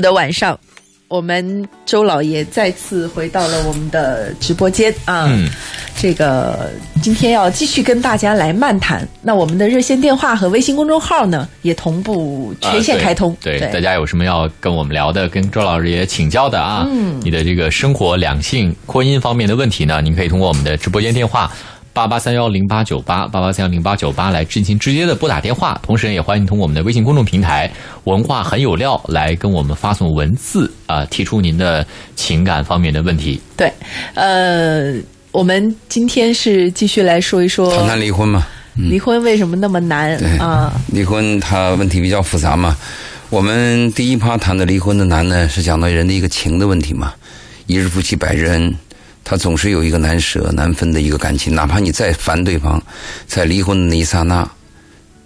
的晚上，我们周老爷再次回到了我们的直播间啊。嗯这个今天要继续跟大家来漫谈。那我们的热线电话和微信公众号呢，也同步全线开通。啊对，对大家有什么要跟我们聊的，跟周老师也请教的啊？嗯，你的这个生活、两性、婚姻方面的问题呢，您可以通过我们的直播间电话。八八三幺零八九八八八三幺零八九八来进行直接的拨打电话，同时也欢迎通过我们的微信公众平台“文化很有料”来跟我们发送文字啊、提出您的情感方面的问题。对，呃，我们今天是继续来说一说谈谈离婚嘛，离婚为什么那么难啊？离婚它问题比较复杂嘛。我们第一趴谈的离婚的难呢，是讲到人的一个情的问题嘛。一日夫妻百日恩，他总是有一个难舍难分的一个感情，哪怕你再烦对方，在离婚的那一刹那，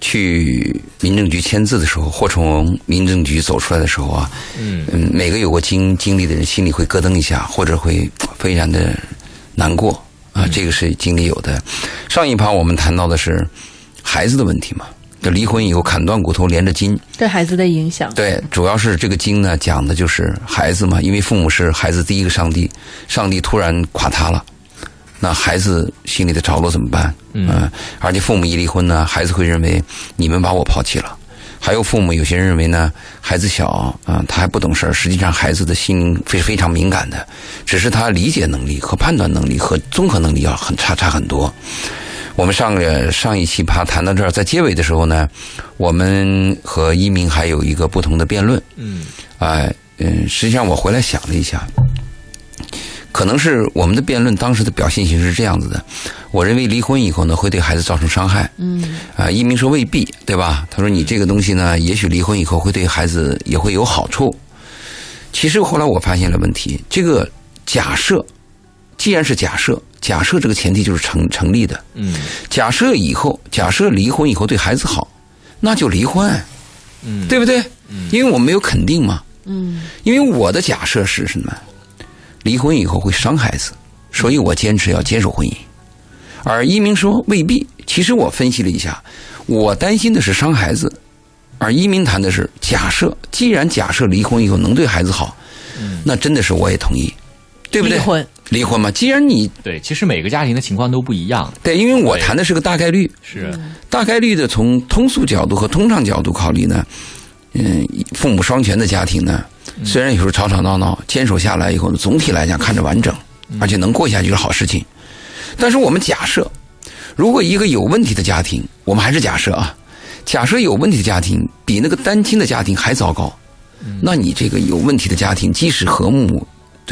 去民政局签字的时候，或从民政局走出来的时候啊，嗯嗯，每个有过经经历的人心里会咯噔一下，或者会非常的难过啊，这个是经历有的。上一趴我们谈到的是孩子的问题嘛，这离婚以后砍断骨头连着筋，对孩子的影响。对，主要是这个经呢讲的就是孩子嘛，因为父母是孩子第一个上帝，上帝突然垮塌了，那孩子心里的着落怎么办？嗯、而且父母一离婚呢，孩子会认为你们把我抛弃了。还有父母有些人认为呢，孩子小啊、他还不懂事儿。实际上，孩子的心灵非非常敏感的，只是他理解能力和判断能力和综合能力要很差差很多。我们上个上一期趴谈到这儿，在结尾的时候呢，我们和一鸣还有一个不同的辩论。嗯哎，嗯，实际上我回来想了一下，可能是我们的辩论当时的表现形式是这样子的。我认为离婚以后呢，会对孩子造成伤害。嗯啊，一鸣说未必，对吧？他说你这个东西呢，也许离婚以后会对孩子也会有好处。其实后来我发现了问题，这个假设既然是假设，假设这个前提就是成成立的。嗯假设以后，假设离婚以后对孩子好，那就离婚，嗯，对不对？嗯因为我没有肯定嘛。嗯因为我的假设是什么？离婚以后会伤孩子，所以我坚持要坚守婚姻。而一鸣说未必。其实我分析了一下，我担心的是伤孩子，而一鸣谈的是假设。既然假设离婚以后能对孩子好，嗯那真的是我也同意，对不对？离婚离婚嘛，既然你对，其实每个家庭的情况都不一样。对，因为我谈的是个大概率，是，大概率的从通俗角度和通常角度考虑呢，嗯，父母双全的家庭呢，虽然有时候吵吵闹闹，坚守下来以后呢，总体来讲看着完整，而且能过下去是好事情。但是我们假设，如果一个有问题的家庭，我们还是假设啊，假设有问题的家庭比那个单亲的家庭还糟糕，那你这个有问题的家庭，即使和睦，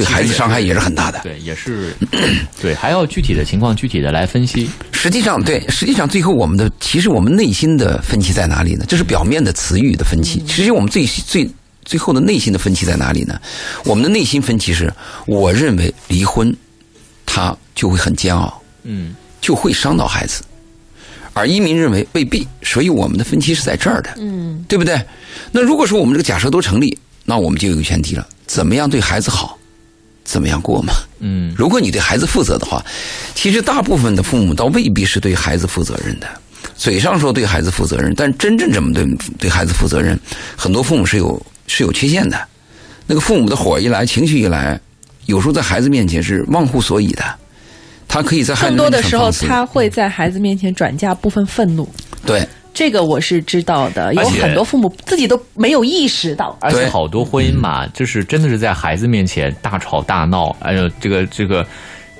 对孩子伤害也是很大的。对，也是，对，还要具体的情况具体的来分析。实际上，对，实际上最后我们的其实我们内心的分歧在哪里呢？这是表面的词语的分歧，其实我们最最最后的内心的分歧在哪里呢？我们的内心分歧是，我认为离婚，他就会很煎熬，嗯就会伤到孩子，而一民认为未必，所以我们的分歧是在这儿的，嗯对不对？那如果说我们这个假设都成立，那我们就有个前提了：怎么样对孩子好，怎么样过嘛？嗯如果你对孩子负责的话，其实大部分的父母倒未必是对孩子负责任的。嘴上说对孩子负责任，但真正怎么对对孩子负责任，很多父母是有是有缺陷的。那个父母的火一来，情绪一来，有时候在孩子面前是忘乎所以的。他可以在孩子更多的时候，他会在孩子面前转嫁部分愤怒。对这个我是知道的，有很多父母自己都没有意识到。而且好多婚姻嘛，就是真的是在孩子面前大吵大闹，哎呦，这个这个，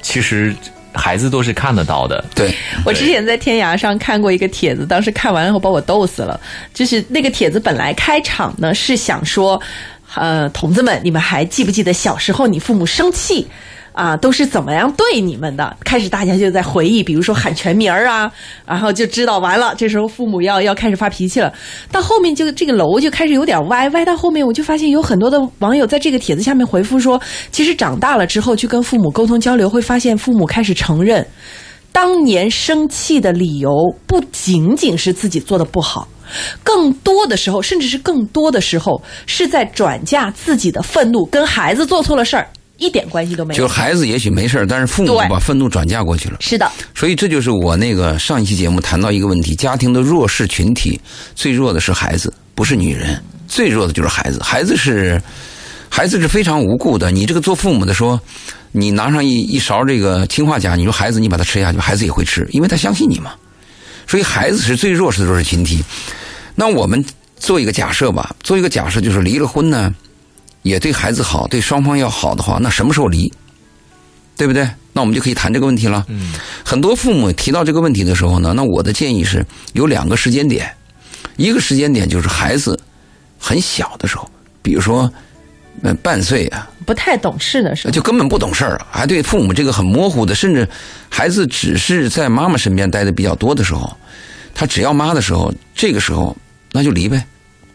其实孩子都是看得到的。对我之前在天涯上看过一个帖子，当时看完了后把我逗死了。就是那个帖子本来开场呢是想说，呃，童子们，你们还记不记得小时候你父母生气？啊，都是怎么样对你们的？开始大家就在回忆，比如说喊全名儿啊，然后就知道完了，这时候父母要要开始发脾气了。到后面就这个楼就开始有点歪，歪到后面我就发现有很多的网友在这个帖子下面回复说，其实长大了之后去跟父母沟通交流，会发现父母开始承认，当年生气的理由不仅仅是自己做的不好，更多的时候，甚至是更多的时候，是在转嫁自己的愤怒，跟孩子做错了事儿一点关系都没有。就是孩子也许没事儿但是父母把愤怒转嫁过去了。是的，所以这就是我那个上一期节目谈到一个问题：家庭的弱势群体最弱的是孩子，不是女人。最弱的就是孩子，孩子是孩子是非常无辜的。你这个做父母的说，你拿上一一勺这个氰化钾，你说孩子你把它吃下去，孩子也会吃，因为他相信你嘛。所以孩子是最弱势的弱势群体。那我们做一个假设吧，做一个假设就是离了婚呢，也对孩子好，对双方要好的话，那什么时候离？对不对？那我们就可以谈这个问题了。嗯，很多父母提到这个问题的时候呢，那我的建议是有两个时间点，一个时间点就是孩子很小的时候，比如说呃半岁啊，不太懂事的时候，就根本不懂事儿，还对父母这个很模糊的，甚至孩子只是在妈妈身边待的比较多的时候，他只要妈的时候，这个时候那就离呗，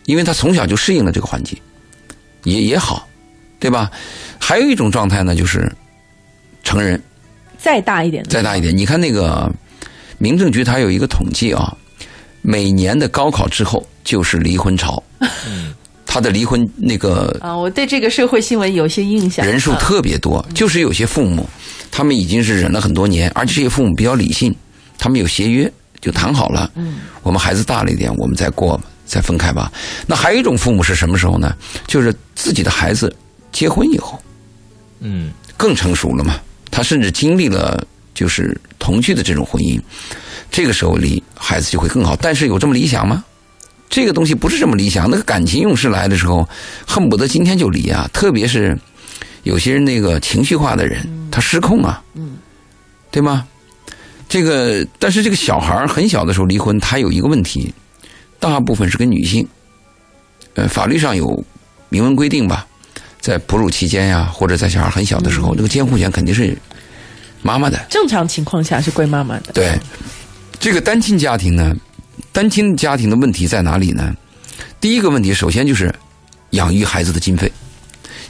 因为他从小就适应了这个环境，也也好，对吧？还有一种状态呢，就是成人再大一点的，再大一点，你看那个民政局它有一个统计啊，每年的高考之后就是离婚潮，他的离婚那个啊，我对这个社会新闻有些印象。人数特别多，就是有些父母，他们已经是忍了很多年，而且这些父母比较理性，他们有协约，就谈好了，嗯，我们孩子大了一点，我们再过吧，再分开吧。那还有一种父母是什么时候呢？就是自己的孩子结婚以后嗯更成熟了嘛，他甚至经历了就是同居的这种婚姻，这个时候离孩子就会更好。但是有这么理想吗？这个东西不是这么理想。那个感情用事来的时候，恨不得今天就离啊！特别是有些人那个情绪化的人，他失控啊，嗯，对吗？这个，但是这个小孩很小的时候离婚，他有一个问题，大部分是跟女性，呃，法律上有明文规定吧，在哺乳期间呀，或者在小孩很小的时候，这个监护权肯定是妈妈的。正常情况下是归妈妈的。对，这个单亲家庭呢，单亲家庭的问题在哪里呢？第一个问题，首先就是养育孩子的经费。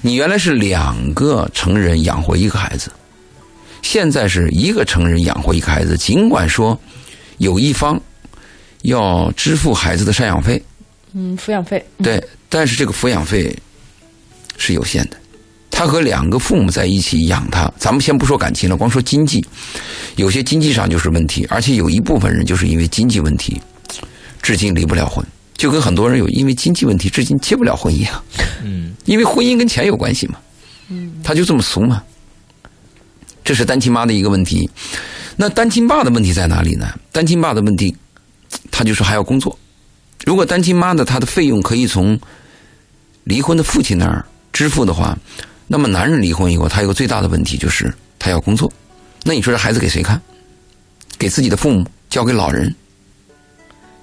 你原来是两个成人养活一个孩子，现在是一个成人养活一个孩子。尽管说有一方要支付孩子的赡养费，嗯，抚养费。对，但是这个抚养费是有限的。他和两个父母在一起养他，咱们先不说感情了，光说经济，有些经济上就是问题，而且有一部分人就是因为经济问题，至今离不了婚，就跟很多人有因为经济问题至今结不了婚一样。嗯因为婚姻跟钱有关系嘛，嗯，他就这么俗嘛。这是单亲妈的一个问题。那单亲爸的问题在哪里呢？单亲爸的问题，他就说还要工作。如果单亲妈的她的费用可以从离婚的父亲那儿支付的话，那么男人离婚以后，他有个最大的问题就是他要工作。那你说这孩子给谁看？给自己的父母，交给老人。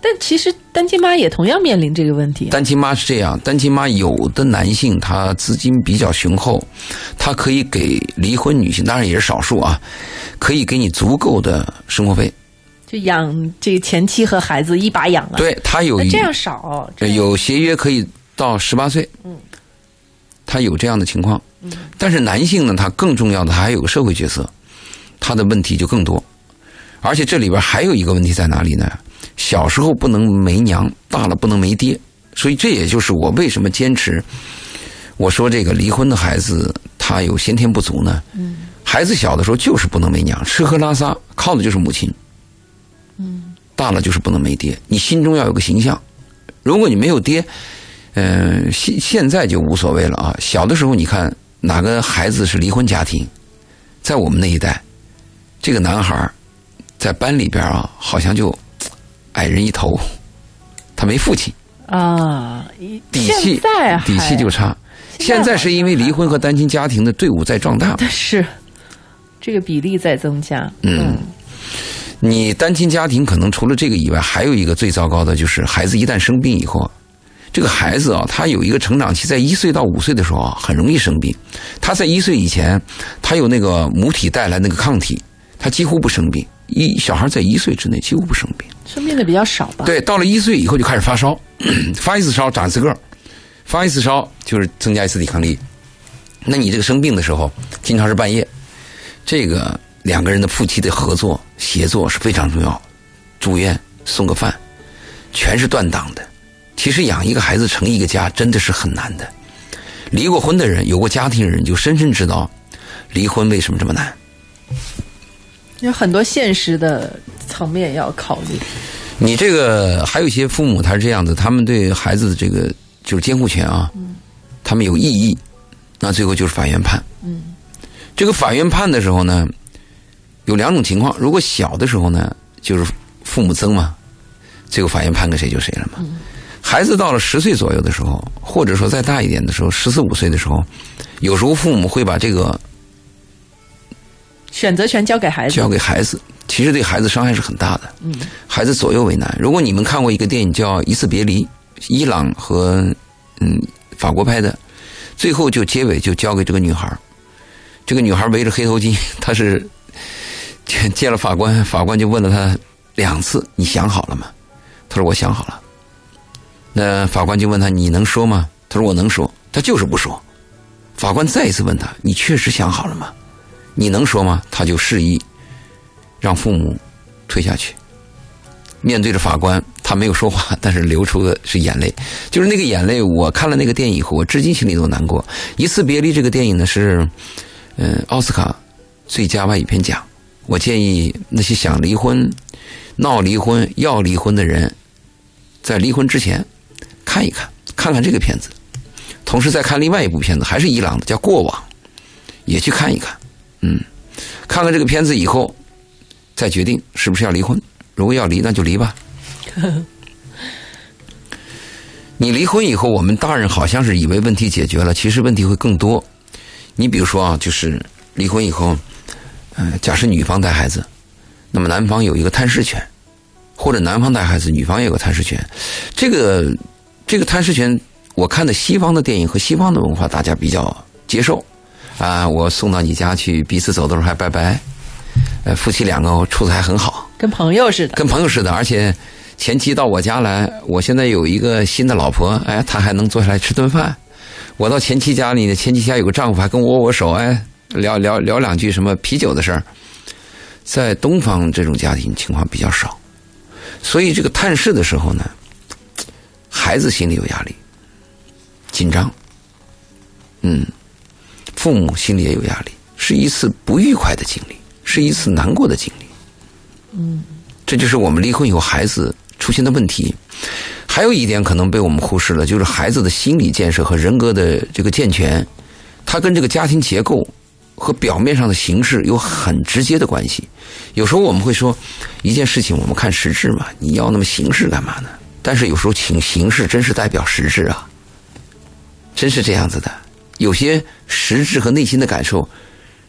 但其实单亲妈也同样面临这个问题。单亲妈是这样，单亲妈有的男性他资金比较雄厚，他可以给离婚女性，当然也是少数啊，可以给你足够的生活费。就养这个前妻和孩子一把养了。，对他有一这样少，这样。有协约可以到十八岁，嗯，他有这样的情况，嗯，但是男性呢，他更重要的，他还有个社会角色，他的问题就更多，而且这里边还有一个问题在哪里呢？小时候不能没娘，大了不能没爹，所以这也就是我为什么坚持，我说这个离婚的孩子他有先天不足呢，嗯，孩子小的时候就是不能没娘，吃喝拉撒靠的就是母亲，嗯，大了就是不能没爹，你心中要有个形象。如果你没有爹，嗯、现现在就无所谓了啊。小的时候，你看哪个孩子是离婚家庭，在我们那一代，这个男孩儿在班里边啊，好像就矮人一头，他没父亲，啊，一底气底气就差。现在是因为离婚和单亲家庭的队伍在壮大，是这个比例在增加。嗯，你单亲家庭可能除了这个以外，还有一个最糟糕的就是孩子一旦生病以后，这个孩子啊，他有一个成长期，在一岁到五岁的时候啊，很容易生病。他在一岁以前，他有那个母体带来那个抗体，他几乎不生病。一小孩在一岁之内几乎不生病。生病的比较少吧？，对，到了一岁以后就开始发烧，发一次烧长一次个儿，发一次烧就是增加一次抵抗力。那你这个生病的时候，经常是半夜，这个两个人的夫妻的合作协作是非常重要。住院送个饭，全是断档的。其实养一个孩子成一个家真的是很难的。离过婚的人，有过家庭的人就深深知道，离婚为什么这么难。有很多现实的层面要考虑。你这个还有一些父母他是这样子，他们对孩子的这个就是监护权啊，他们有异议，那最后就是法院判。嗯，这个法院判的时候呢，有两种情况，如果小的时候呢，就是父母争嘛，最后法院判给谁就谁了嘛。孩子到了十岁左右的时候，或者说再大一点的时候，十四五岁的时候，有时候父母会把这个选择权交给孩子，交给孩子，其实对孩子伤害是很大的。嗯，孩子左右为难。如果你们看过一个电影叫《一次别离》，伊朗和嗯法国拍的，最后就结尾就交给这个女孩这个女孩围着黑头巾，她是 见见了法官，法官就问了他两次：“你想好了吗？”他说：“我想好了。”那法官就问他：“你能说吗？”他说：“我能说。”他就是不说。法官再一次问他：“你确实想好了吗？你能说吗？”他就示意让父母退下去。面对着法官，他没有说话，但是流出的是眼泪。就是那个眼泪，我看了那个电影以后，我至今心里都难过。《一次别离》这个电影呢是，嗯，奥斯卡最佳外语片奖。我建议那些想离婚、闹离婚、要离婚的人，在离婚之前看一看，看看这个片子，同时再看另外一部片子，还是伊朗的，叫《过往》，也去看一看。嗯，看看这个片子以后，再决定是不是要离婚。如果要离，那就离吧。你离婚以后，我们大人好像是以为问题解决了，其实问题会更多。你比如说啊，就是离婚以后，嗯、假设女方带孩子，那么男方有一个探视权，或者男方带孩子，女方也有个探视权。这个这个探视权，我看的西方的电影和西方的文化，大家比较接受。啊，我送到你家去，彼此走的时候还拜拜。呃，夫妻两个处的还很好。跟朋友似的。跟朋友似的，而且前妻到我家来，我现在有一个新的老婆，哎，她还能坐下来吃顿饭。我到前妻家里呢，前妻家有个丈夫还跟我握握手，哎，聊聊聊两句什么啤酒的事儿。在东方这种家庭情况比较少，所以这个探视的时候呢，孩子心里有压力，紧张，嗯，父母心里也有压力，是一次不愉快的经历，是一次难过的经历。嗯这就是我们离婚以后孩子出现的问题。还有一点可能被我们忽视了，就是孩子的心理建设和人格的这个健全，他跟这个家庭结构和表面上的形式有很直接的关系。有时候我们会说，一件事情我们看实质嘛，你要那么形式干嘛呢？但是有时候请形式真是代表实质啊，真是这样子的。有些实质和内心的感受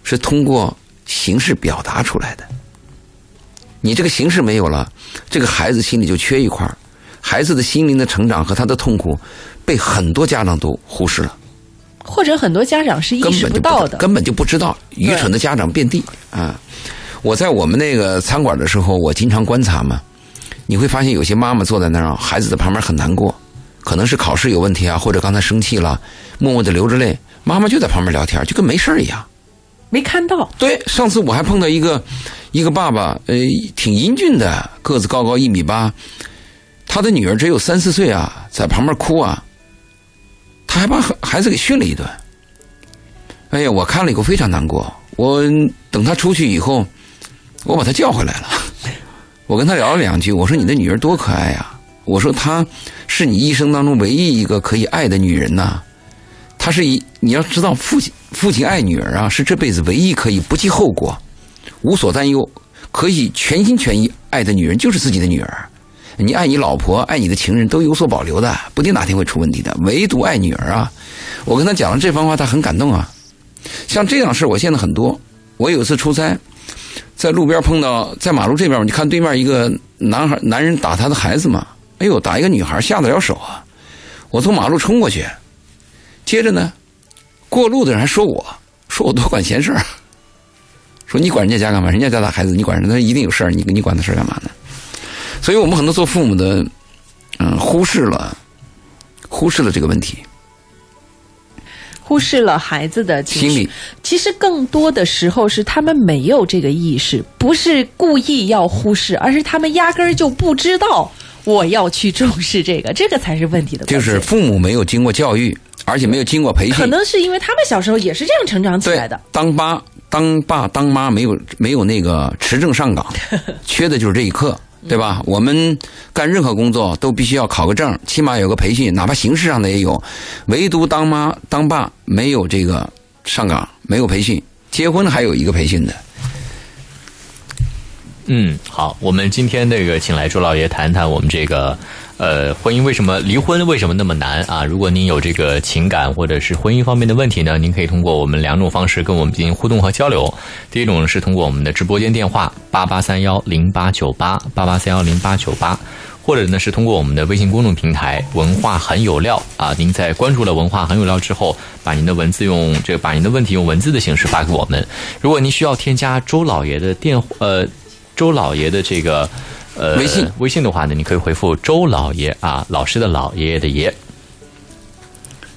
是通过形式表达出来的。你这个形式没有了，这个孩子心里就缺一块儿孩子的心灵的成长和他的痛苦，被很多家长都忽视了，或者很多家长是意识根本就到的。根本就不知道，愚蠢的家长遍地啊！我在我们那个餐馆的时候，我经常观察嘛，你会发现有些妈妈坐在那儿，孩子在旁边很难过，可能是考试有问题啊，或者刚才生气了，默默的流着泪，妈妈就在旁边聊天，就跟没事儿一样。没看到，对，上次我还碰到一个一个爸爸，呃，挺英俊的，个子高高一米八，他的女儿只有三四岁啊，在旁边哭啊，他还把孩子给训了一顿。哎呀，我看了以后非常难过。我等他出去以后，我把他叫回来了，我跟他聊了两句，我说你的女儿多可爱呀、我说她是你一生当中唯一一个可以爱的女人呐、她是一你要知道父亲父亲爱女儿啊，是这辈子唯一可以不计后果、无所担忧、可以全心全意爱的女人，就是自己的女儿。你爱你老婆、爱你的情人都有所保留的，不定哪天会出问题的，唯独爱女儿啊！我跟他讲了这番话，他很感动啊。像这样事我见的很多。我有一次出差，在路边碰到，在马路这边，你看对面一个男孩男人打他的孩子嘛，哎呦，打一个女孩下得了手啊！我从马路冲过去，接着呢，过路的人还说我，说我多管闲事，说你管人家家干嘛？人家家打孩子，你管人家，他一定有事儿，你你管他事儿干嘛呢？所以我们很多做父母的，嗯，忽视了，忽视了这个问题。忽视了孩子的心理。其实更多的时候是他们没有这个意识，不是故意要忽视，而是他们压根儿就不知道我要去重视这个，这个才是问题的。就是父母没有经过教育，而且没有经过培训，可能是因为他们小时候也是这样成长起来的。当爸当爸当妈没有没有那个持证上岗，缺的就是这一课。对吧？我们干任何工作都必须要考个证，起码有个培训，哪怕形式上的也有。唯独当妈当爸没有这个上岗，没有培训。结婚还有一个培训的。嗯，好，我们今天那个请来朱老爷谈谈我们这个呃婚姻为什么离婚为什么那么难啊？如果您有这个情感或者是婚姻方面的问题呢，您可以通过我们两种方式跟我们进行互动和交流。第一种呢是通过我们的直播间电话八八三幺零八九八八八三幺零八九八，或者呢是通过我们的微信公众平台文化很有料啊。您在关注了文化很有料之后，把您的文字用这个把您的问题用文字的形式发给我们。如果您需要添加周老爷的电呃。周老爷的这个呃微信微信的话呢，你可以回复周老爷啊，老师的老，爷爷的爷。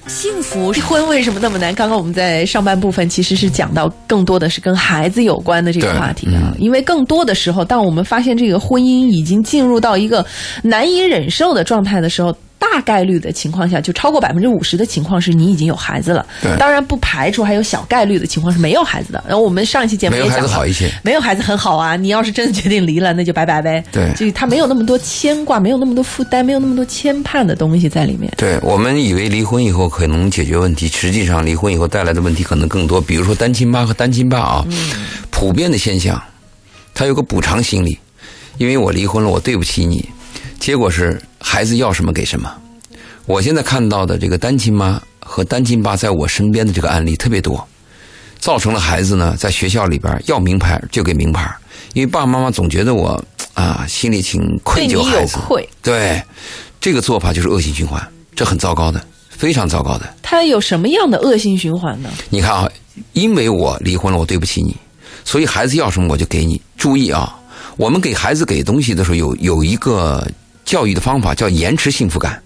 幸福婚为什么那么难？刚刚我们在上半部分其实是讲到更多的是跟孩子有关的这个话题啊，因为更多的时候，当我们发现这个婚姻已经进入到一个难以忍受的状态的时候。大概率的情况下，就超过百分之五十的情况是你已经有孩子了。对，当然不排除还有小概率的情况是没有孩子的。然后我们上一期节目也讲没有孩子好一些，没有孩子很好啊。你要是真的决定离了，那就拜拜呗。对，就是他没有那么多牵挂，没有那么多负担，没有那么多牵绊的东西在里面。对我们以为离婚以后可能解决问题，实际上离婚以后带来的问题可能更多。比如说单亲妈和单亲爸啊，普遍的现象，他有个补偿心理，因为我离婚了，我对不起你，结果是孩子要什么给什么。我现在看到的这个单亲妈和单亲爸在我身边的这个案例特别多，造成了孩子呢在学校里边要名牌就给名牌，因为爸爸妈妈总觉得我啊心里挺愧疚孩子，愧对这个做法就是恶性循环，这很糟糕的，非常糟糕的。他有什么样的恶性循环呢？你看啊，因为我离婚了，我对不起你，所以孩子要什么我就给你。注意啊，我们给孩子给东西的时候有有一个教育的方法叫延迟幸福感。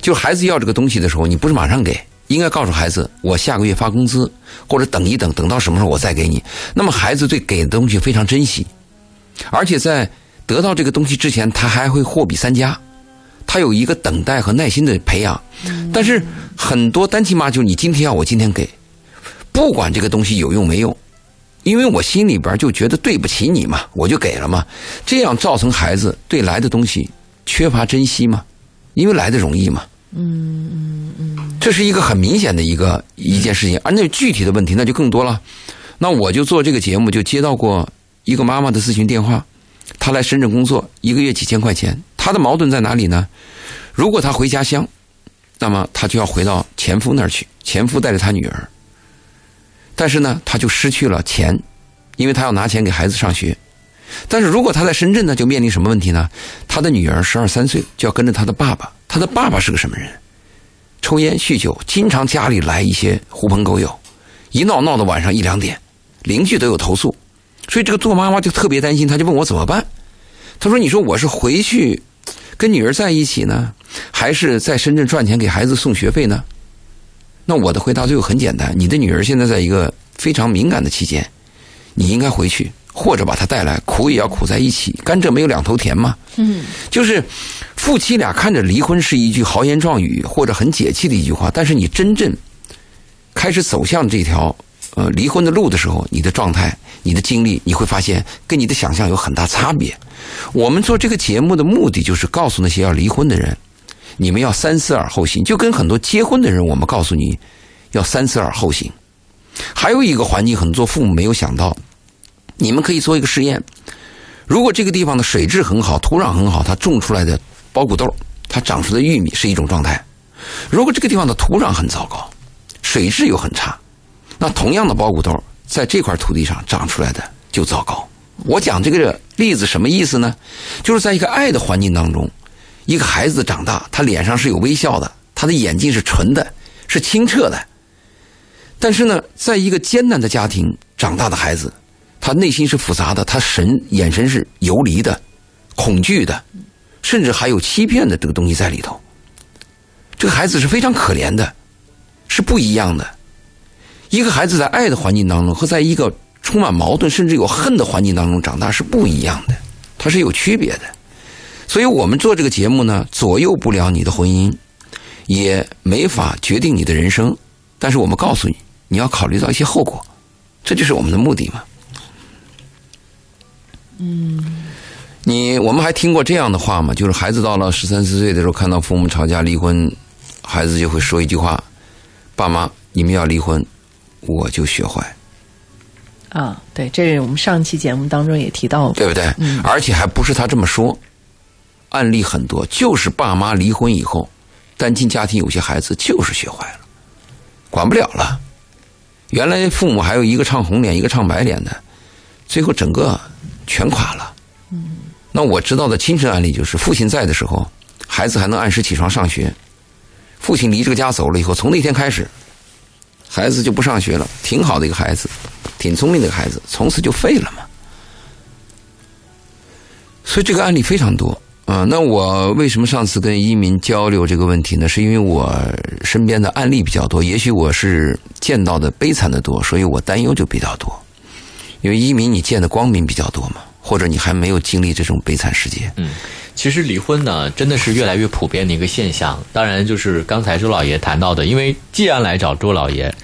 就孩子要这个东西的时候，你不是马上给，应该告诉孩子，我下个月发工资，或者等一等，等到什么时候我再给你。那么孩子对给的东西非常珍惜，而且在得到这个东西之前，他还会货比三家，他有一个等待和耐心的培养。但是很多单亲妈就你今天要我今天给，不管这个东西有用没用，因为我心里边就觉得对不起你嘛，我就给了嘛，这样造成孩子对来的东西缺乏珍惜嘛。因为来的容易嘛，嗯嗯嗯，这是一个很明显的一个一件事情，而那具体的问题那就更多了。那我就做这个节目，就接到过一个妈妈的咨询电话，她来深圳工作，一个月几千块钱，她的矛盾在哪里呢？如果她回家乡，那么她就要回到前夫那儿去，前夫带着她女儿，但是呢，她就失去了钱，因为她要拿钱给孩子上学。但是如果他在深圳呢，就面临什么问题呢？他的女儿十二三岁就要跟着他的爸爸，他的爸爸是个什么人？抽烟酗酒，经常家里来一些狐朋狗友，一闹闹到晚上一两点，邻居都有投诉，所以这个做妈妈就特别担心，他就问我怎么办？他说：“你说我是回去跟女儿在一起呢，还是在深圳赚钱给孩子送学费呢？”那我的回答就很简单：你的女儿现在在一个非常敏感的期间，你应该回去。或者把他带来，苦也要苦在一起，甘蔗没有两头甜嘛。嗯，就是夫妻俩看着离婚是一句豪言壮语或者很解气的一句话，但是你真正开始走向这条呃离婚的路的时候，你的状态、你的经历，你会发现跟你的想象有很大差别。我们做这个节目的目的就是告诉那些要离婚的人，你们要三思而后行，就跟很多结婚的人，我们告诉你要三思而后行。还有一个环境，很多父母没有想到。你们可以做一个实验，如果这个地方的水质很好，土壤很好，它种出来的苞谷豆，它长出的玉米是一种状态；如果这个地方的土壤很糟糕，水质又很差，那同样的苞谷豆在这块土地上长出来的就糟糕。我讲这个例子什么意思呢？就是在一个爱的环境当中，一个孩子长大，他脸上是有微笑的，他的眼睛是纯的，是清澈的。但是呢，在一个艰难的家庭长大的孩子。他内心是复杂的，他神眼神是游离的、恐惧的，甚至还有欺骗的这个东西在里头。这个孩子是非常可怜的，是不一样的。一个孩子在爱的环境当中和在一个充满矛盾甚至有恨的环境当中长大是不一样的，它是有区别的。所以我们做这个节目呢，左右不了你的婚姻，也没法决定你的人生，但是我们告诉你，你要考虑到一些后果，这就是我们的目的嘛。嗯，你我们还听过这样的话吗？就是孩子到了十三四岁的时候，看到父母吵架离婚，孩子就会说一句话：“爸妈，你们要离婚，我就学坏。”啊，对，这是我们上期节目当中也提到过，对不对？而且还不是他这么说，案例很多，就是爸妈离婚以后，单亲家庭有些孩子就是学坏了，管不了了。原来父母还有一个唱红脸，一个唱白脸的，最后整个全垮了。嗯，那我知道的亲身案例就是，父亲在的时候，孩子还能按时起床上学；父亲离这个家走了以后，从那天开始，孩子就不上学了。挺好的一个孩子。挺聪明的一个孩子，从此就废了嘛。所以这个案例非常多啊。那我为什么上次跟一民交流这个问题呢？是因为我身边的案例比较多，也许我是见到的悲惨的多，所以我担忧就比较多。因为一民你见的光明比较多嘛，或者你还没有经历这种悲惨世界。嗯，其实离婚呢，真的是越来越普遍的一个现象。当然，就是刚才周老爷谈到的，因为既然来找周老爷。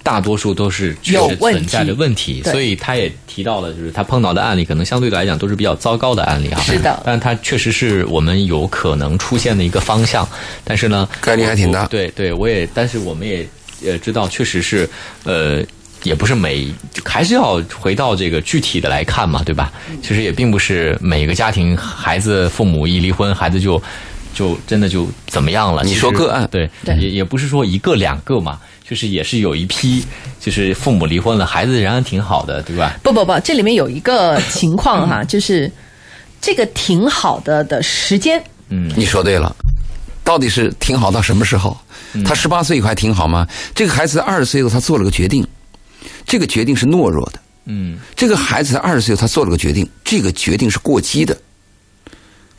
大多数都是确实存在的问题，所以他也提到了，就是他碰到的案例可能相对来讲都是比较糟糕的案例啊。是的，但他确实是我们有可能出现的一个方向。但是呢，概率还挺大。对对，我也，但是我们也也知道，确实是呃，也不是每还是要回到这个具体的来看嘛，对吧？其实也并不是每个家庭孩子父母一离婚，孩子就就真的就怎么样了。你说个案，对，也也不是说一个两个嘛。就是也是有一批，就是父母离婚了，孩子仍然挺好的，对吧？不不不，这里面有一个情况哈，就是这个挺好的的时间。嗯，你说对了，到底是挺好到什么时候？他十八岁以后还挺好吗？这个孩子二十岁后他做了个决定，这个决定是懦弱的。嗯，这个孩子才二十岁他做了个决定，这个决定是过激的。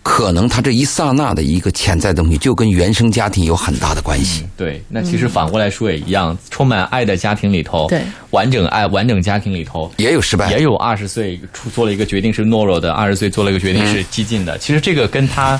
可能他这一刹那的一个潜在的东西，就跟原生家庭有很大的关系。对，那其实反过来说也一样，充满爱的家庭里头，对完整爱完整家庭里头也有失败，也有二十岁出做了一个决定是懦弱的，二十岁做了一个决定是激进的。其实这个跟他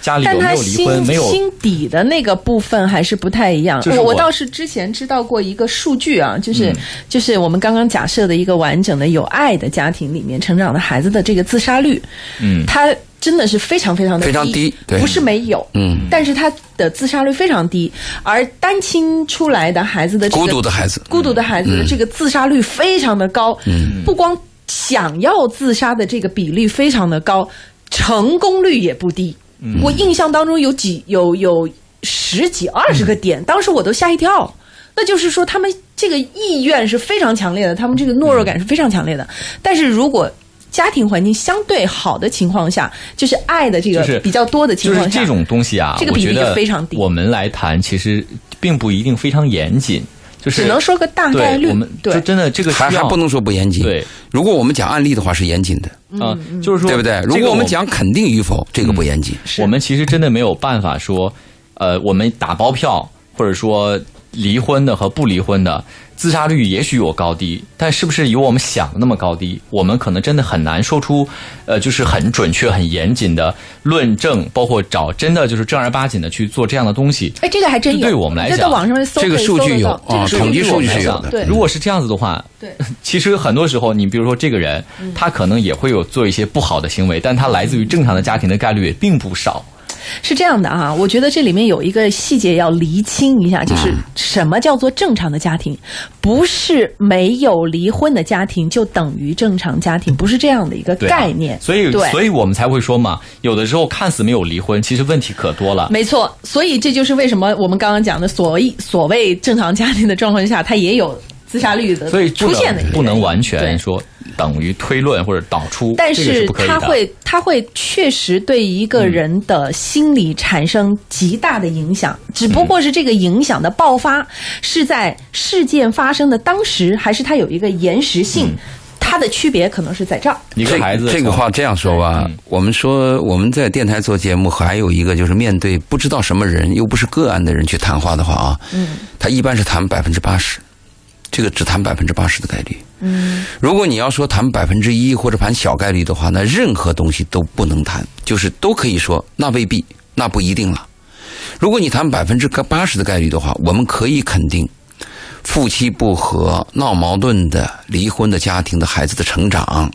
家里有没有离婚，没有心底的那个部分还是不太一样。我我倒是之前知道过一个数据啊，就是就是我们刚刚假设的一个完整的有爱的家庭里面成长的孩子的这个自杀率，嗯，他。真的是非常非常的非常低，不是没有，嗯，但是他的自杀率非常低，而单亲出来的孩子的孤独的孩子，孤独的孩子的这个自杀率非常的高，嗯，不光想要自杀的这个比例非常的高，成功率也不低。我印象当中有几有有十几二十个点，当时我都吓一跳。那就是说，他们这个意愿是非常强烈的，他们这个懦弱感是非常强烈的。但是如果家庭环境相对好的情况下，就是爱的这个比较多的情况下，这种东西啊，这个比例非常低。我们来谈，其实并不一定非常严谨，就是只能说个大概率。我们就真的这个还还不能说不严谨。对，如果我们讲案例的话是严谨的，嗯，就是说对不对？如果我们讲肯定与否，这个不严谨。我们其实真的没有办法说，呃，我们打包票，或者说离婚的和不离婚的。自杀率也许有高低，但是不是有我们想的那么高低？我们可能真的很难说出，呃，就是很准确、很严谨的论证，包括找真的就是正儿八经的去做这样的东西。哎，这个还真有。对我们来讲，在网上搜，这个数据有啊，统计数据是有的。对，如果是这样子的话，对，其实很多时候，你比如说这个人，他可能也会有做一些不好的行为，但他来自于正常的家庭的概率也并不少。是这样的啊，我觉得这里面有一个细节要厘清一下，就是什么叫做正常的家庭？不是没有离婚的家庭就等于正常家庭，不是这样的一个概念。所以，所以我们才会说嘛，有的时候看似没有离婚，其实问题可多了。没错，所以这就是为什么我们刚刚讲的所谓所谓正常家庭的状况下，它也有自杀率的出现的，不能完全说。等于推论或者导出，但是它会，它会确实对一个人的心理产生极大的影响，只不过是这个影响的爆发是在事件发生的当时，还是它有一个延时性，它的区别可能是在这儿。一个孩子，这个话这样说吧，我们说我们在电台做节目，还有一个就是面对不知道什么人又不是个案的人去谈话的话啊，嗯，他一般是谈百分之八十。这个只谈百分之八十的概率。嗯，如果你要说谈百分之一或者谈小概率的话，那任何东西都不能谈，就是都可以说那未必，那不一定了。如果你谈百分之八十的概率的话，我们可以肯定，夫妻不和、闹矛盾的、离婚的家庭的孩子的成长，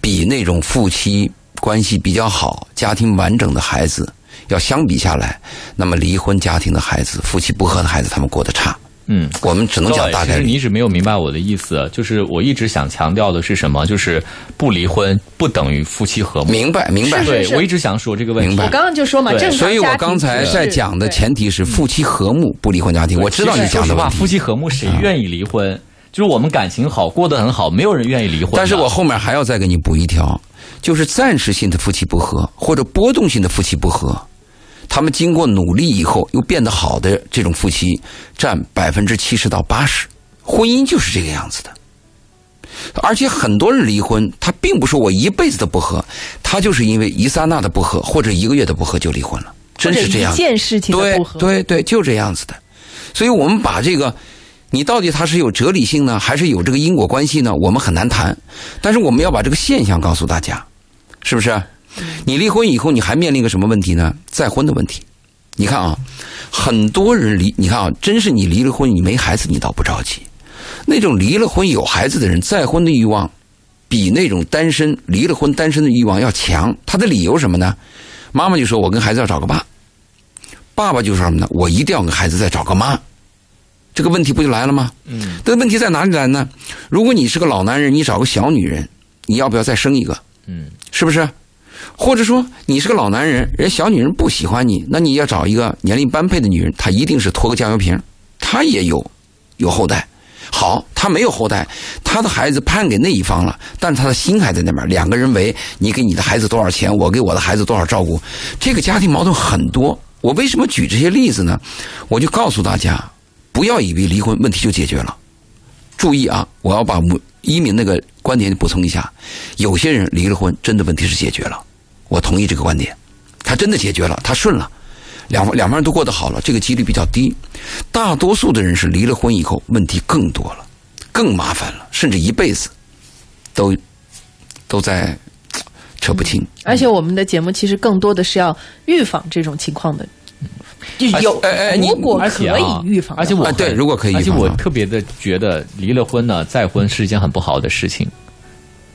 比那种夫妻关系比较好、家庭完整的孩子，要相比下来，那么离婚家庭的孩子、夫妻不和的孩子，他们过得差。嗯，我们只能讲大概率。其实你一直没有明白我的意思，就是我一直想强调的是什么？就是不离婚不等于夫妻和睦。明白，明白。对我一直想说这个问题。明白。我刚刚就说嘛，正常所以我刚才在讲的前提是夫妻和睦不离婚家庭。我知道你讲的话，夫妻和睦谁愿意离婚？就是我们感情好，过得很好，没有人愿意离婚。但是我后面还要再给你补一条，就是暂时性的夫妻不和或者波动性的夫妻不和。他们经过努力以后又变得好的这种夫妻，占百分之七十到八十。婚姻就是这个样子的，而且很多人离婚，他并不是我一辈子的不和，他就是因为一刹那的不和或者一个月的不和就离婚了，真是这样。一件事情的不和，对对对，就这样子的。所以我们把这个，你到底它是有哲理性呢，还是有这个因果关系呢？我们很难谈。但是我们要把这个现象告诉大家，是不是？你离婚以后，你还面临一个什么问题呢？再婚的问题。你看啊，很多人离，你看啊，真是你离了婚，你没孩子，你倒不着急。那种离了婚有孩子的人，再婚的欲望比那种单身离了婚单身的欲望要强。他的理由什么呢？妈妈就说：“我跟孩子要找个爸。”爸爸就说什么呢？我一定要跟孩子再找个妈。这个问题不就来了吗？嗯。这个问题在哪里来呢？如果你是个老男人，你找个小女人，你要不要再生一个？嗯，是不是？或者说你是个老男人，人小女人不喜欢你，那你要找一个年龄般配的女人，她一定是拖个酱油瓶，她也有有后代。好，她没有后代，她的孩子判给那一方了，但是她的心还在那边。两个人为你给你的孩子多少钱，我给我的孩子多少照顾，这个家庭矛盾很多。我为什么举这些例子呢？我就告诉大家，不要以为离婚问题就解决了。注意啊，我要把一鸣那个观点补充一下，有些人离了婚，真的问题是解决了。我同意这个观点，他真的解决了，他顺了，两两方人都过得好了，这个几率比较低。大多数的人是离了婚以后，问题更多了，更麻烦了，甚至一辈子都都在扯不清。而且我们的节目其实更多的是要预防这种情况的，就有如果可以预防，而且我对如果可以，而且我特别的觉得离了婚呢，再婚是一件很不好的事情。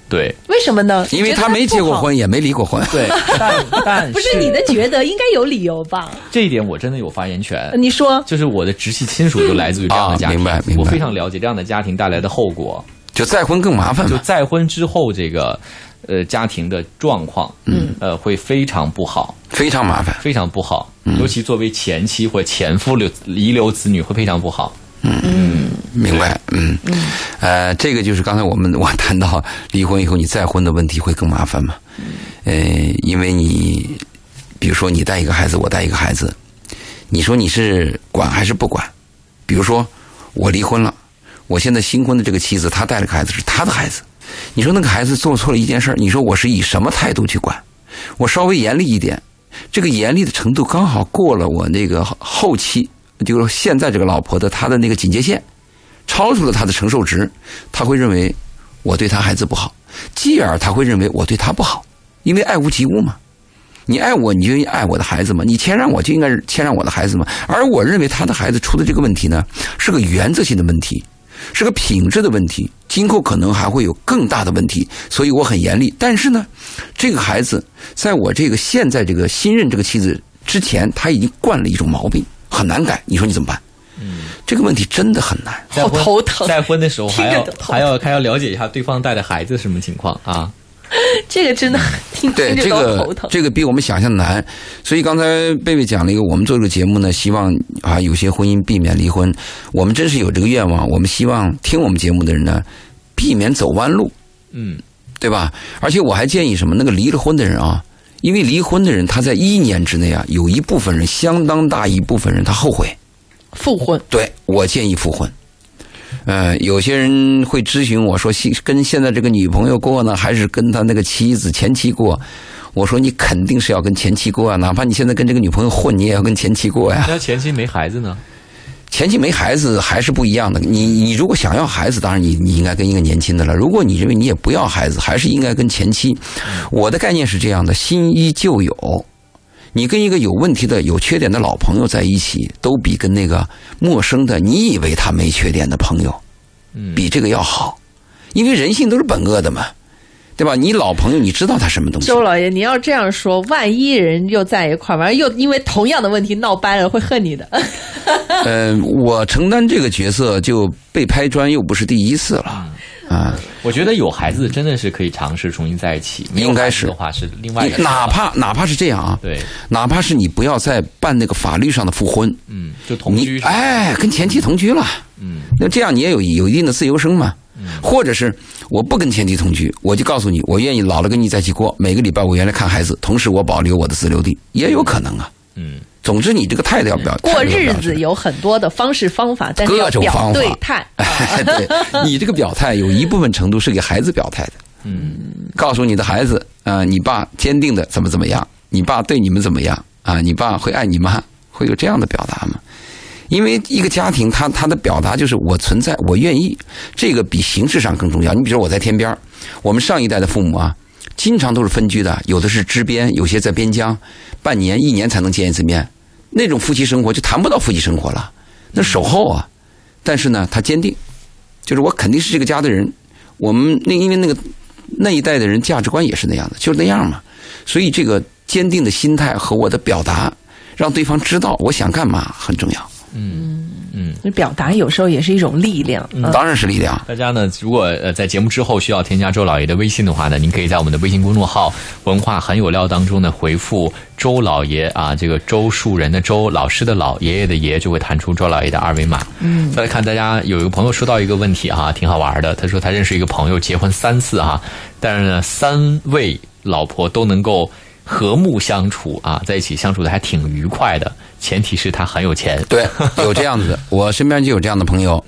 对，为什么呢？因为他没结过婚，也没离过婚。对，但但不是你的觉得应该有理由吧？这一点我真的有发言权。你说，就是我的直系亲属就来自于这样的家庭，明白？明白。我非常了解这样的家庭带来的后果。就再婚更麻烦，就再婚之后这个呃家庭的状况，嗯呃会非常不好，非常麻烦，非常不好。尤其作为前妻或前夫留遗留子女会非常不好。嗯，明白。嗯，呃，这个就是刚才我们 我谈到离婚以后你再婚的问题会更麻烦嘛？呃，因为你比如说你带一个孩子，我带一个孩子，你说你是管还是不管？比如说我离婚了，我现在新婚的这个妻子她带了个孩子是她的孩子，你说那个孩子做错了一件事，你说我是以什么态度去管？我稍微严厉一点，这个严厉的程度刚好过了我那个后期。就是现在这个老婆的她的那个警戒线，超出了她的承受值，她会认为我对她孩子不好，继而她会认为我对她不好，因为爱屋及乌嘛。你爱我，你就爱我的孩子嘛；你谦让我，就应该谦让我的孩子嘛。而我认为他的孩子出的这个问题呢，是个原则性的问题，是个品质的问题，今后可能还会有更大的问题，所以我很严厉。但是呢，这个孩子在我这个现在这个新任这个妻子之前，他已经惯了一种毛病。很难改，你说你怎么办？嗯，这个问题真的很难，好头疼。再婚的时候还要还要还要了解一下对方带的孩子什么情况啊？这个真的听对这个这个比我们想象难。所以刚才贝贝讲了一个，我们做这个节目呢，希望啊有些婚姻避免离婚。我们真是有这个愿望，我们希望听我们节目的人呢，避免走弯路。嗯，对吧？而且我还建议什么？那个离了婚的人啊。因为离婚的人，他在一年之内啊，有一部分人，相当大一部分人，他后悔复婚。对我建议复婚。呃，有些人会咨询我说，现跟现在这个女朋友过呢，还是跟他那个妻子前妻过？我说你肯定是要跟前妻过啊，哪怕你现在跟这个女朋友混，你也要跟前妻过呀。那前妻没孩子呢？前妻没孩子还是不一样的。你你如果想要孩子，当然你你应该跟一个年轻的了。如果你认为你也不要孩子，还是应该跟前妻。我的概念是这样的：新依旧有。你跟一个有问题的、有缺点的老朋友在一起，都比跟那个陌生的、你以为他没缺点的朋友，比这个要好。因为人性都是本恶的嘛。对吧？你老朋友，你知道他什么东西？周老爷，你要这样说，万一人又在一块儿，完了又因为同样的问题闹掰了，会恨你的。呃，我承担这个角色就被拍砖，又不是第一次了啊。我觉得有孩子真的是可以尝试重新在一起，应该是的话是另外一个。哪怕哪怕是这样啊，对，哪怕是你不要再办那个法律上的复婚，嗯，就同居哎，跟前妻同居了，嗯，那这样你也有有一定的自由生嘛。或者是我不跟前妻同居，我就告诉你，我愿意老了跟你在一起过，每个礼拜我原来看孩子，同时我保留我的自留地，也有可能啊。嗯，总之，你这个态度要表过日子有很多的方式方法，但是要表各种方法对态。哎，对你这个表态有一部分程度是给孩子表态的，嗯，告诉你的孩子，啊、你爸坚定的怎么怎么样，你爸对你们怎么样啊，你爸会爱你妈，会有这样的表达吗？因为一个家庭，他他的表达就是我存在，我愿意，这个比形式上更重要。你比如我在天边儿我们上一代的父母啊，经常都是分居的，有的是支边，有些在边疆，半年、一年才能见一次面，那种夫妻生活就谈不到夫妻生活了，那守候啊。但是呢，他坚定，就是我肯定是这个家的人。我们那因为那个那一代的人价值观也是那样的，就是那样嘛。所以这个坚定的心态和我的表达，让对方知道我想干嘛很重要。嗯表达有时候也是一种力量。嗯当然是力量。大家呢，如果呃在节目之后需要添加周老爷的微信的话呢，您可以在我们的微信公众号“文化很有料”当中呢回复“周老爷”啊，这个周树人的周，老师的老，爷爷的爷，就会弹出周老爷的二维码。嗯，再来看大家有一个朋友说到一个问题哈、挺好玩的。他说他认识一个朋友结婚三次哈、但是呢三位老婆都能够和睦相处啊，在一起相处的还挺愉快的，前提是他很有钱。对，有这样子的，我身边就有这样的朋友。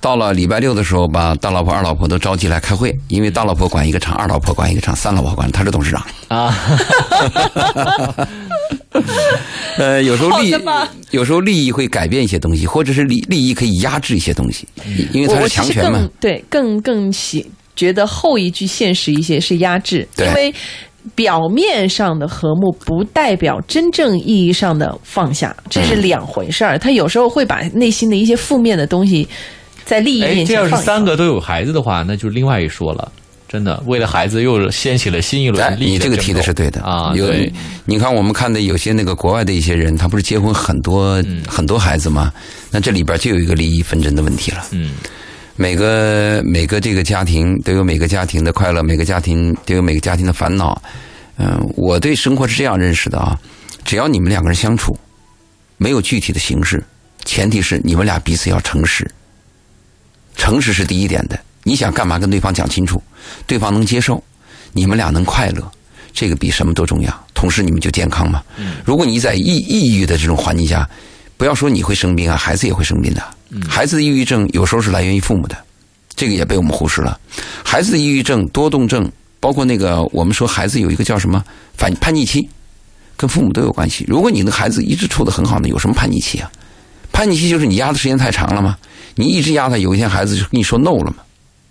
到了礼拜六的时候，把大老婆、二老婆都召集来开会，因为大老婆管一个厂，二老婆管一个厂，三老婆管，他是董事长。啊，呃，有时候利有时候利益会改变一些东西，或者是利利益可以压制一些东西，因为它我我其实是强权嘛。对更更喜觉得后一句现实一些是压制，对因为表面上的和睦不代表真正意义上的放下，这嗯是两回事儿。他有时候会把内心的一些负面的东西在利益哎，面这要是前放一放。三个都有孩子的话，那就另外一说了。真的，为了孩子又掀起了新一哎轮，利益你这个提的是对的啊，有对，你看我们看的有些那个国外的一些人，他不是结婚很多、很多孩子吗？那这里边就有一个利益纷争的问题了。嗯每个每个这个家庭都有每个家庭的快乐，每个家庭都有每个家庭的烦恼。嗯、我对生活是这样认识的啊，只要你们两个人相处，没有具体的形式，前提是你们俩彼此要诚实。诚实是第一点的，你想干嘛跟对方讲清楚，对方能接受，你们俩能快乐，这个比什么都重要。同时你们就健康嘛。如果你在抑抑郁的这种环境下，不要说你会生病啊，孩子也会生病的。孩子的抑郁症有时候是来源于父母的，这个也被我们忽视了。孩子的抑郁症、多动症，包括那个我们说孩子有一个叫什么反叛逆期，跟父母都有关系。如果你的孩子一直处的很好呢，有什么叛逆期啊？叛逆期就是你压的时间太长了吗？你一直压他，有一天孩子就跟你说 no 了嘛，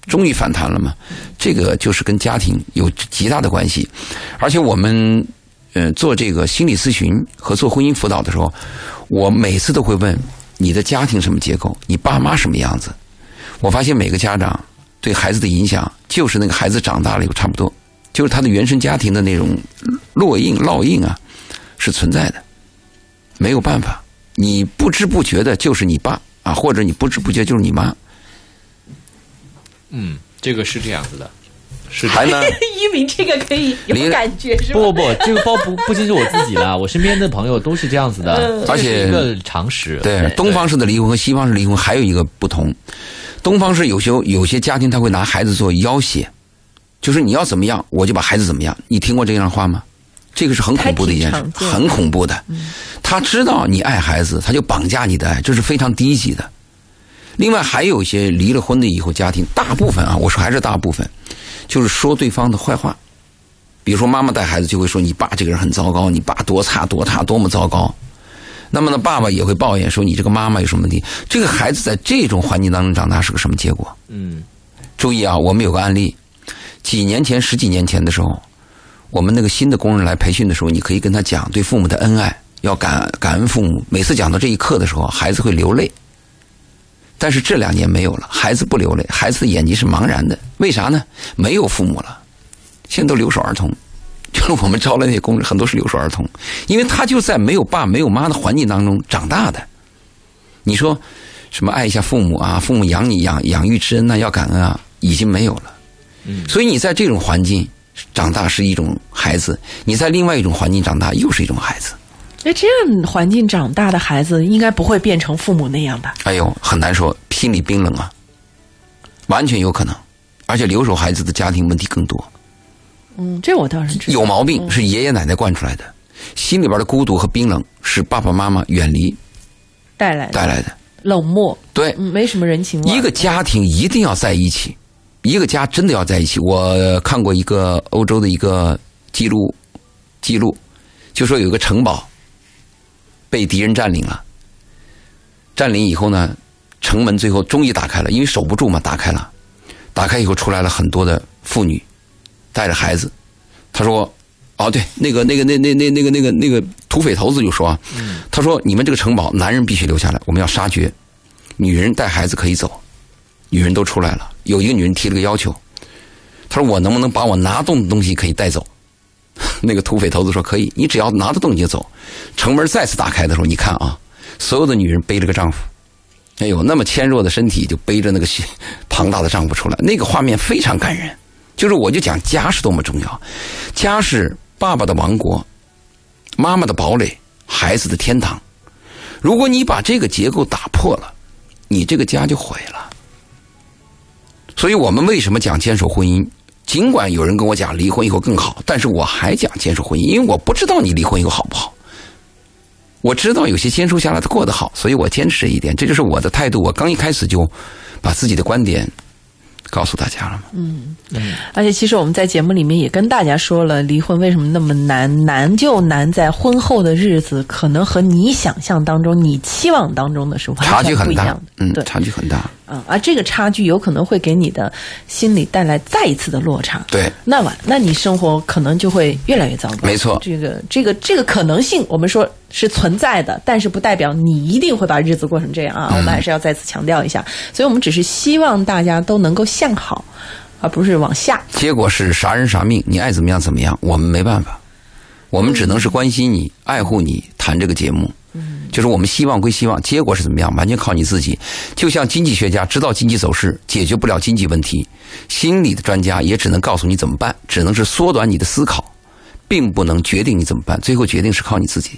终于反弹了嘛？这个就是跟家庭有极大的关系。而且我们呃做这个心理咨询和做婚姻辅导的时候，我每次都会问你的家庭什么结构，你爸妈什么样子。我发现每个家长对孩子的影响，就是那个孩子长大了以后差不多，就是他的原生家庭的那种烙印烙印啊，是存在的，没有办法，你不知不觉的就是你爸啊，或者你不知不觉就是你妈，嗯，这个是这样子的，是还能一鸣这个可以有离感觉是吧？不不不，这个包不不仅是我自己啦，我身边的朋友都是这样子的，而且一个常识。对，东方式的离婚和西方式离婚还有一个不同，东方式有些有些家庭他会拿孩子做要挟，就是你要怎么样，我就把孩子怎么样。你听过这样的话吗？这个是很恐怖的一件事很恐怖的。他知道你爱孩子，他就绑架你的爱，这是非常低级的。另外还有一些离了婚的以后家庭，大部分啊，我说还是大部分，就是说对方的坏话。比如说妈妈带孩子就会说你爸这个人很糟糕，你爸多差多差多么糟糕。那么呢，爸爸也会抱怨说你这个妈妈有什么问题？这个孩子在这种环境当中长大是个什么结果？嗯注意啊，我们有个案例，几年前、十几年前的时候，我们那个新的工人来培训的时候，你可以跟他讲对父母的恩爱，要感感恩父母。每次讲到这一刻的时候，孩子会流泪。但是这两年没有了，孩子不流泪，孩子的眼睛是茫然的，为啥呢？没有父母了，现在都留守儿童，就是我们招来那些工人很多是留守儿童，因为他就在没有爸没有妈的环境当中长大的。你说什么爱一下父母啊，父母养你养养育之恩呐、要感恩啊，已经没有了。嗯，所以你在这种环境长大是一种孩子，你在另外一种环境长大又是一种孩子。那这样环境长大的孩子，应该不会变成父母那样吧？哎呦，很难说，心里冰冷啊，完全有可能。而且留守孩子的家庭问题更多，嗯，这我倒是知道。有毛病是爷爷奶奶惯出来的，心里边的孤独和冰冷是爸爸妈妈远离带来的带来的。冷漠，对，嗯，没什么人情味。一个家庭一定要在一起，一个家真的要在一起。我看过一个欧洲的一个记录，记录就说有一个城堡被敌人占领了，占领以后呢，城门最后终于打开了，因为守不住嘛，打开了。打开以后出来了很多的妇女，带着孩子。他说：“哦，对，那个、那个、那、那、那、那个、那个、那个土匪头子就说啊，他说你们这个城堡男人必须留下来，我们要杀绝，女人带孩子可以走。女人都出来了，有一个女人提了个要求，他说我能不能把我拿动的东西可以带走？那个土匪头子说可以，你只要拿得动你就走。城门再次打开的时候，你看啊，所有的女人背着个丈夫。”哎呦，那么纤弱的身体就背着那个庞大的丈夫出来，那个画面非常感人。就是我就讲家是多么重要，家是爸爸的王国，妈妈的堡垒，孩子的天堂。如果你把这个结构打破了，你这个家就毁了。所以我们为什么讲坚守婚姻？尽管有人跟我讲离婚以后更好，但是我还讲坚守婚姻，因为我不知道你离婚以后好不好。我知道有些坚守下来的过得好，所以我坚持这一点，这就是我的态度。我刚一开始就把自己的观点告诉大家了嘛。嗯，而且其实我们在节目里面也跟大家说了，离婚为什么那么难？难就难在婚后的日子，可能和你想象当中、你期望当中的是完差距很大全不一样的。。嗯对，，差距很大。嗯，而这个差距有可能会给你的心理带来再一次的落差。对，那么，那你生活可能就会越来越糟糕。没错这个这个这个可能性，我们说是存在的，但是不代表你一定会把日子过成这样嗯啊。我们还是要再次强调一下，所以我们只是希望大家都能够向好，而不是往下。结果是啥人啥命，你爱怎么样怎么样，我们没办法，我们只能是关心你、爱护你，谈这个节目。就是我们希望归希望，结果是怎么样，完全靠你自己。就像经济学家知道经济走势，解决不了经济问题，心理的专家也只能告诉你怎么办，只能是缩短你的思考，并不能决定你怎么办。最后决定是靠你自己。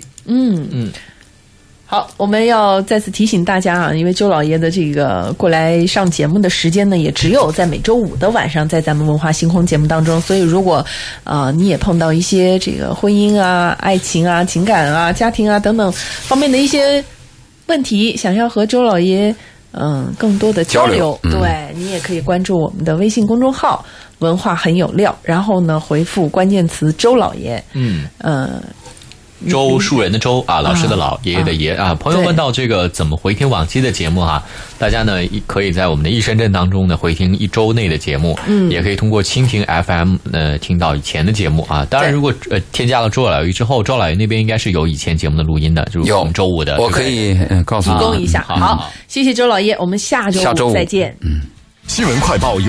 好，我们要再次提醒大家啊，因为周老爷的这个过来上节目的时间呢，也只有在每周五的晚上，在咱们文化星空节目当中。所以，如果呃你也碰到一些这个婚姻啊、爱情啊、情感啊、家庭啊等等方面的一些问题，想要和周老爷嗯更多的交交流嗯对你也可以关注我们的微信公众号“文化很有料”，然后呢回复关键词“周老爷”，嗯，呃，周树人的周啊，老师的老，爷爷的爷啊。朋友对问到这个怎么回听往期的节目哈、大家呢一可以在我们的益深圳当中呢回听一周内的节目，嗯，也可以通过蜻蜓 FM 呃听到以前的节目啊。当然，如果呃添加了周老爷之后，周老爷那边应该是有以前节目的录音的，就是我们周五的，我可以嗯告诉你，提供一下。好好好好，谢谢周老爷，我们下周下周五再见。嗯新闻快报由